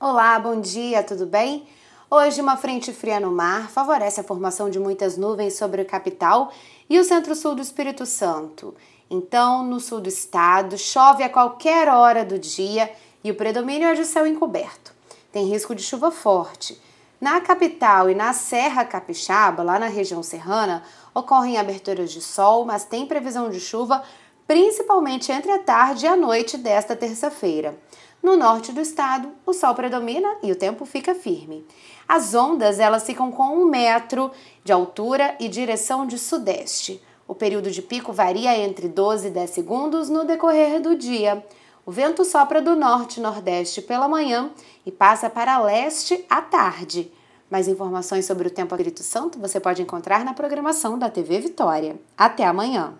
Olá, bom dia, tudo bem? Hoje, uma frente fria no mar favorece a formação de muitas nuvens sobre a capital e o centro-sul do Espírito Santo. Então, no sul do estado, chove a qualquer hora do dia e o predomínio é de céu encoberto. Tem risco de chuva forte. Na capital e na Serra Capixaba, lá na região serrana, ocorrem aberturas de sol, mas tem previsão de chuva principalmente entre a tarde e a noite desta terça-feira. No norte do estado, o sol predomina e o tempo fica firme. As ondas elas ficam com um metro de altura e direção de sudeste. O período de pico varia entre 12 e 10 segundos no decorrer do dia. O vento sopra do norte-nordeste pela manhã e passa para leste à tarde. Mais informações sobre o tempo Espírito Santo você pode encontrar na programação da TV Vitória. Até amanhã!